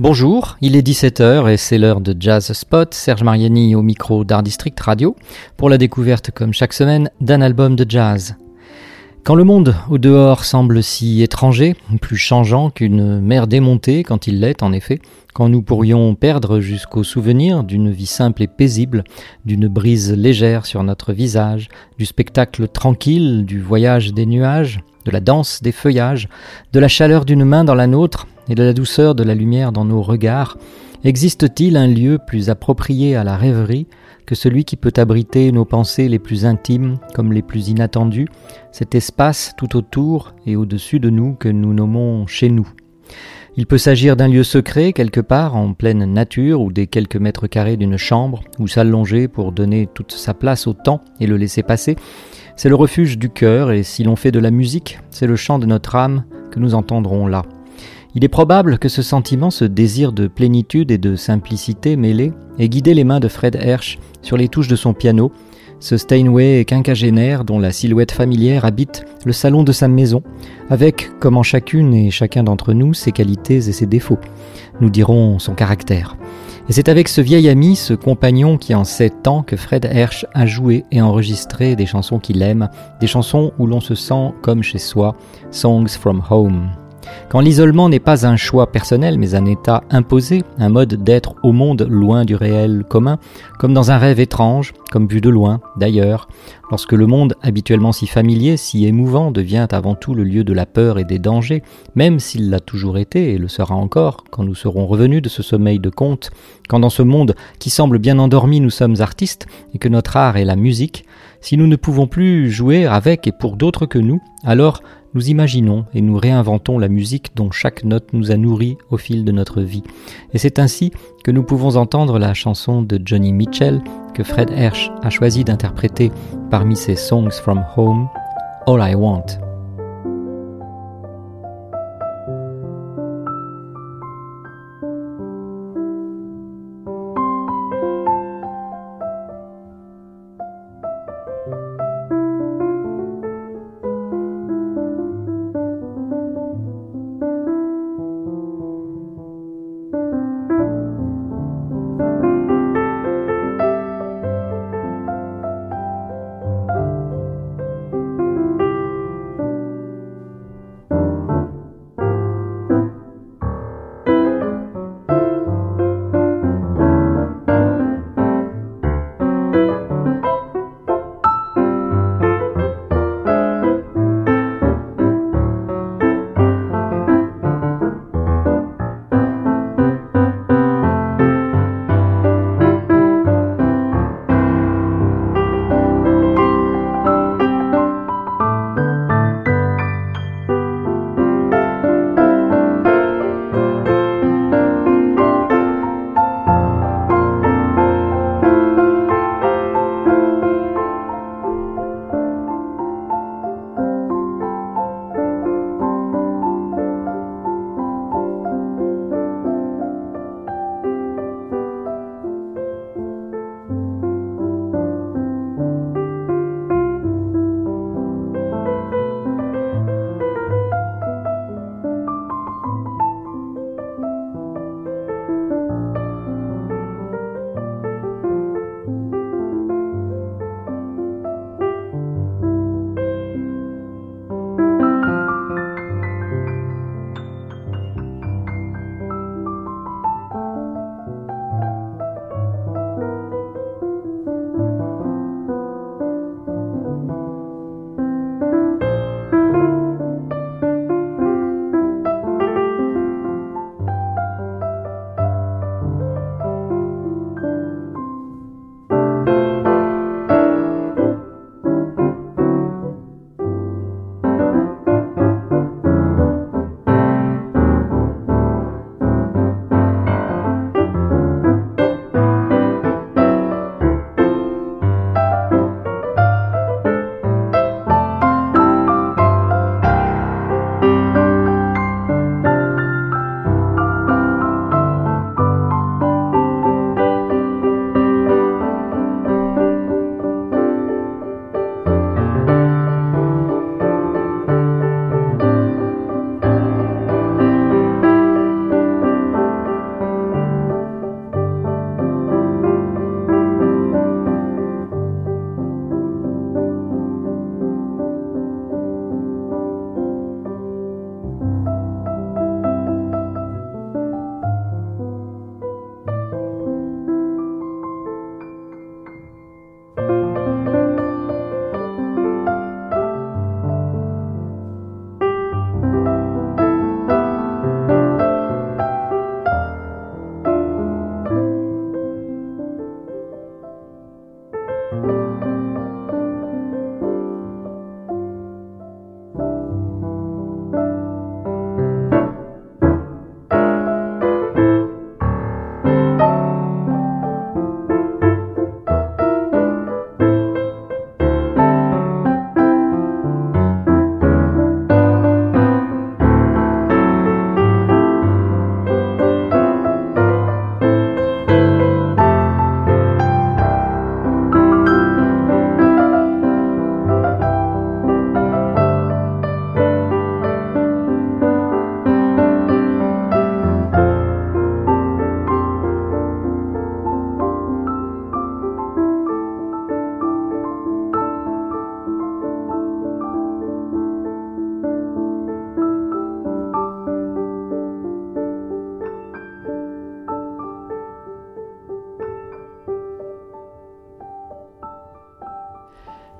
Bonjour, il est 17h et c'est l'heure de Jazz Spot, Serge Mariani au micro d'Art District Radio, pour la découverte comme chaque semaine d'un album de jazz. Quand le monde au dehors semble si étranger, plus changeant qu'une mer démontée quand il l'est en effet, quand nous pourrions perdre jusqu'au souvenir d'une vie simple et paisible, d'une brise légère sur notre visage, du spectacle tranquille, du voyage des nuages, de la danse des feuillages, de la chaleur d'une main dans la nôtre, et de la douceur de la lumière dans nos regards, existe-t-il un lieu plus approprié à la rêverie que celui qui peut abriter nos pensées les plus intimes comme les plus inattendues, cet espace tout autour et au-dessus de nous que nous nommons chez nous? Il peut s'agir d'un lieu secret quelque part en pleine nature ou des quelques mètres carrés d'une chambre où s'allonger pour donner toute sa place au temps et le laisser passer. C'est le refuge du cœur et si l'on fait de la musique, c'est le chant de notre âme que nous entendrons là. Il est probable que ce sentiment, ce désir de plénitude et de simplicité mêlée, ait guidé les mains de Fred Hersch sur les touches de son piano, ce Steinway quinquagénaire dont la silhouette familière habite le salon de sa maison, avec, comme en chacune et chacun d'entre nous, ses qualités et ses défauts. Nous dirons son caractère. Et c'est avec ce vieil ami, ce compagnon qui en sept ans que Fred Hersch a joué et enregistré des chansons qu'il aime, des chansons où l'on se sent comme chez soi, Songs from Home. Quand l'isolement n'est pas un choix personnel mais un état imposé, un mode d'être au monde loin du réel commun, comme dans un rêve étrange, comme vu de loin, d'ailleurs, lorsque le monde habituellement si familier, si émouvant devient avant tout le lieu de la peur et des dangers, même s'il l'a toujours été et le sera encore quand nous serons revenus de ce sommeil de conte, quand dans ce monde qui semble bien endormi nous sommes artistes et que notre art est la musique, si nous ne pouvons plus jouer avec et pour d'autres que nous, alors nous imaginons et nous réinventons la musique dont chaque note nous a nourris au fil de notre vie. Et c'est ainsi que nous pouvons entendre la chanson de Johnny Mitchell que Fred Hersch a choisi d'interpréter parmi ses Songs from Home, All I Want.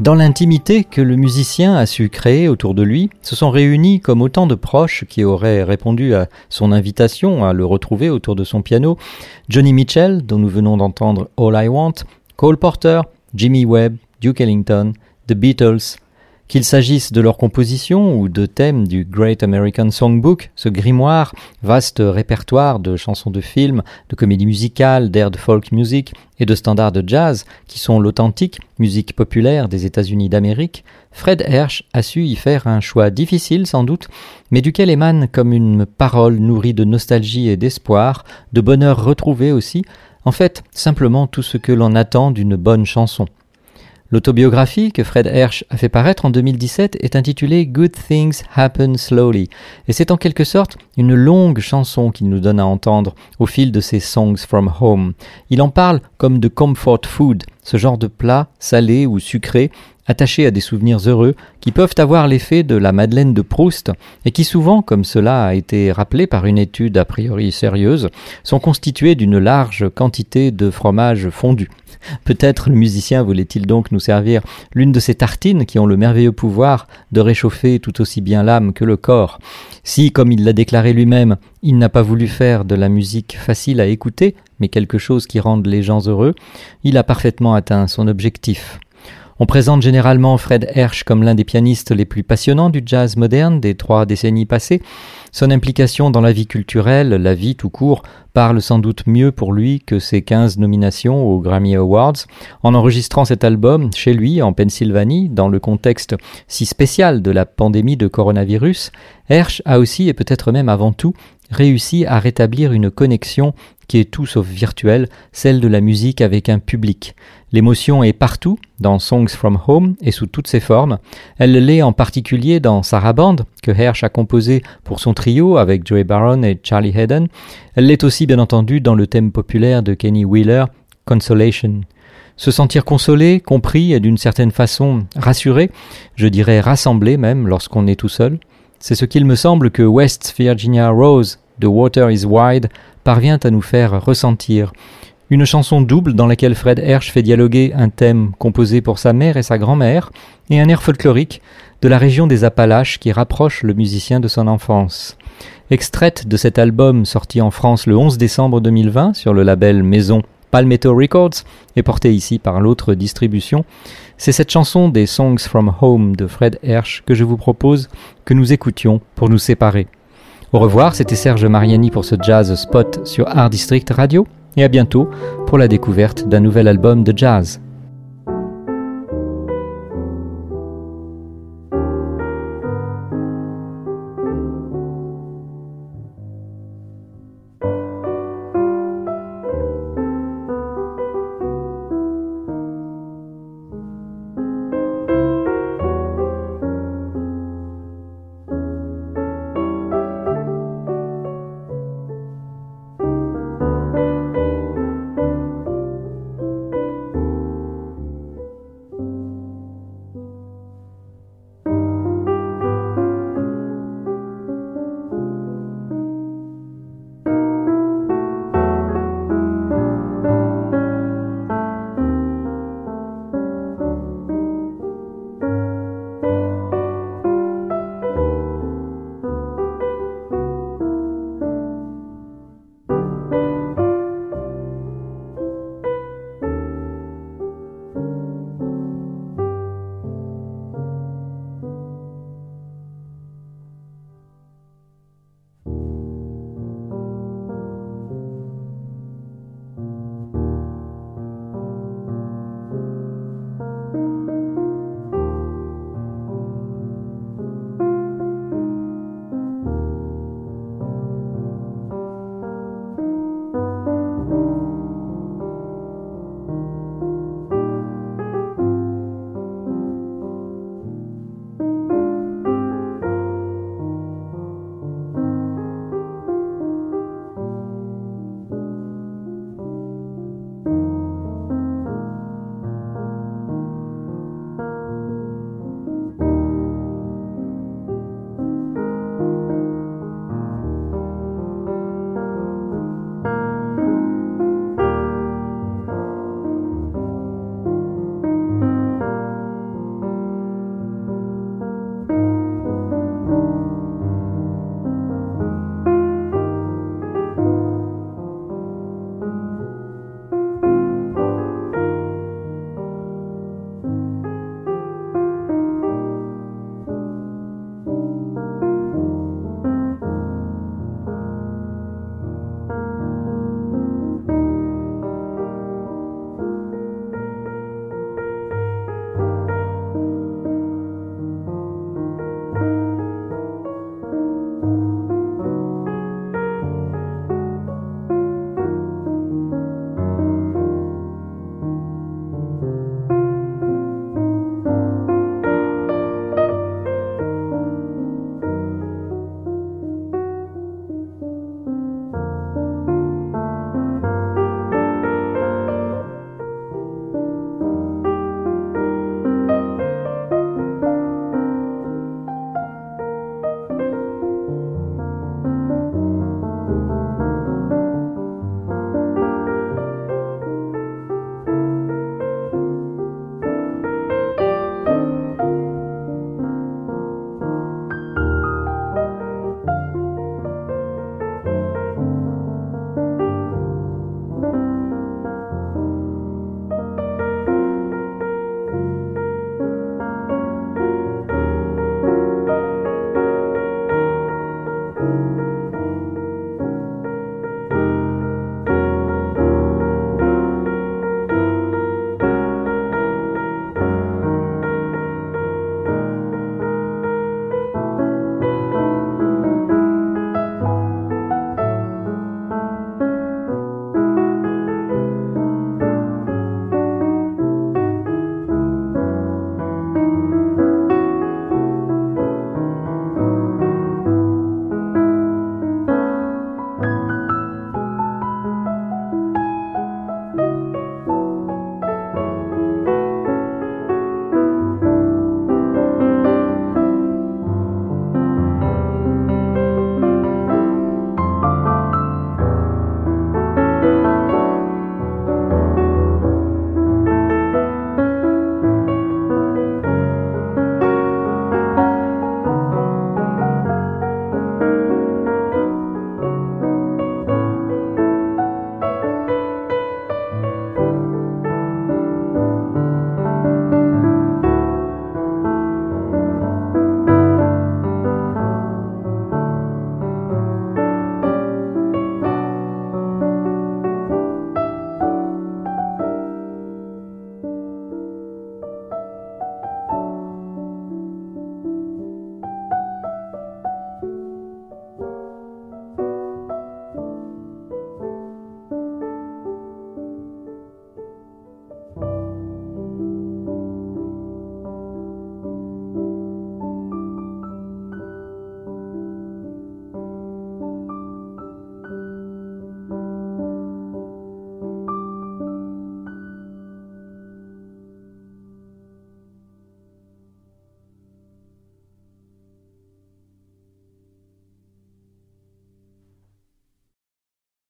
Dans l'intimité que le musicien a su créer autour de lui, se sont réunis comme autant de proches qui auraient répondu à son invitation à le retrouver autour de son piano, Johnny Mitchell, dont nous venons d'entendre All I Want, Cole Porter, Jimmy Webb, Duke Ellington, The Beatles, qu'il s'agisse de leur composition ou de thèmes du Great American Songbook, ce grimoire, vaste répertoire de chansons de films, de comédies musicales, d'airs de folk music et de standards de jazz, qui sont l'authentique musique populaire des États-Unis d'Amérique, Fred Hersch a su y faire un choix difficile sans doute, mais duquel émane comme une parole nourrie de nostalgie et d'espoir, de bonheur retrouvé aussi, en fait simplement tout ce que l'on attend d'une bonne chanson. L'autobiographie que Fred Hersch a fait paraître en 2017 est intitulée Good Things Happen Slowly, et c'est en quelque sorte une longue chanson qu'il nous donne à entendre au fil de ses Songs from Home. Il en parle comme de comfort food, ce genre de plat salé ou sucré attachés à des souvenirs heureux qui peuvent avoir l'effet de la Madeleine de Proust et qui souvent, comme cela a été rappelé par une étude a priori sérieuse, sont constitués d'une large quantité de fromage fondu. Peut-être le musicien voulait-il donc nous servir l'une de ces tartines qui ont le merveilleux pouvoir de réchauffer tout aussi bien l'âme que le corps. Si, comme il l'a déclaré lui-même, il n'a pas voulu faire de la musique facile à écouter, mais quelque chose qui rende les gens heureux, il a parfaitement atteint son objectif. On présente généralement Fred Hersch comme l'un des pianistes les plus passionnants du jazz moderne des trois décennies passées. Son implication dans la vie culturelle, la vie tout court, parle sans doute mieux pour lui que ses 15 nominations aux Grammy Awards. En enregistrant cet album chez lui, en Pennsylvanie, dans le contexte si spécial de la pandémie de coronavirus, Hersch a aussi, et peut-être même avant tout, réussi à rétablir une connexion qui est tout sauf virtuelle, celle de la musique avec un public. L'émotion est partout, dans Songs from Home et sous toutes ses formes. Elle l'est en particulier dans Sarah que Hersch a composé pour son trio avec Joey Baron et Charlie Hayden. Elle l'est aussi, bien entendu, dans le thème populaire de Kenny Wheeler, Consolation. Se sentir consolé, compris et d'une certaine façon rassuré, je dirais rassemblé même lorsqu'on est tout seul, c'est ce qu'il me semble que West Virginia Rose The Water is Wide parvient à nous faire ressentir. Une chanson double dans laquelle Fred Hersch fait dialoguer un thème composé pour sa mère et sa grand-mère et un air folklorique de la région des Appalaches qui rapproche le musicien de son enfance. Extraite de cet album sorti en France le 11 décembre 2020 sur le label Maison Palmetto Records et porté ici par l'autre distribution, c'est cette chanson des Songs from Home de Fred Hersch que je vous propose que nous écoutions pour nous séparer. Au revoir, c'était Serge Mariani pour ce jazz spot sur Art District Radio et à bientôt pour la découverte d'un nouvel album de jazz.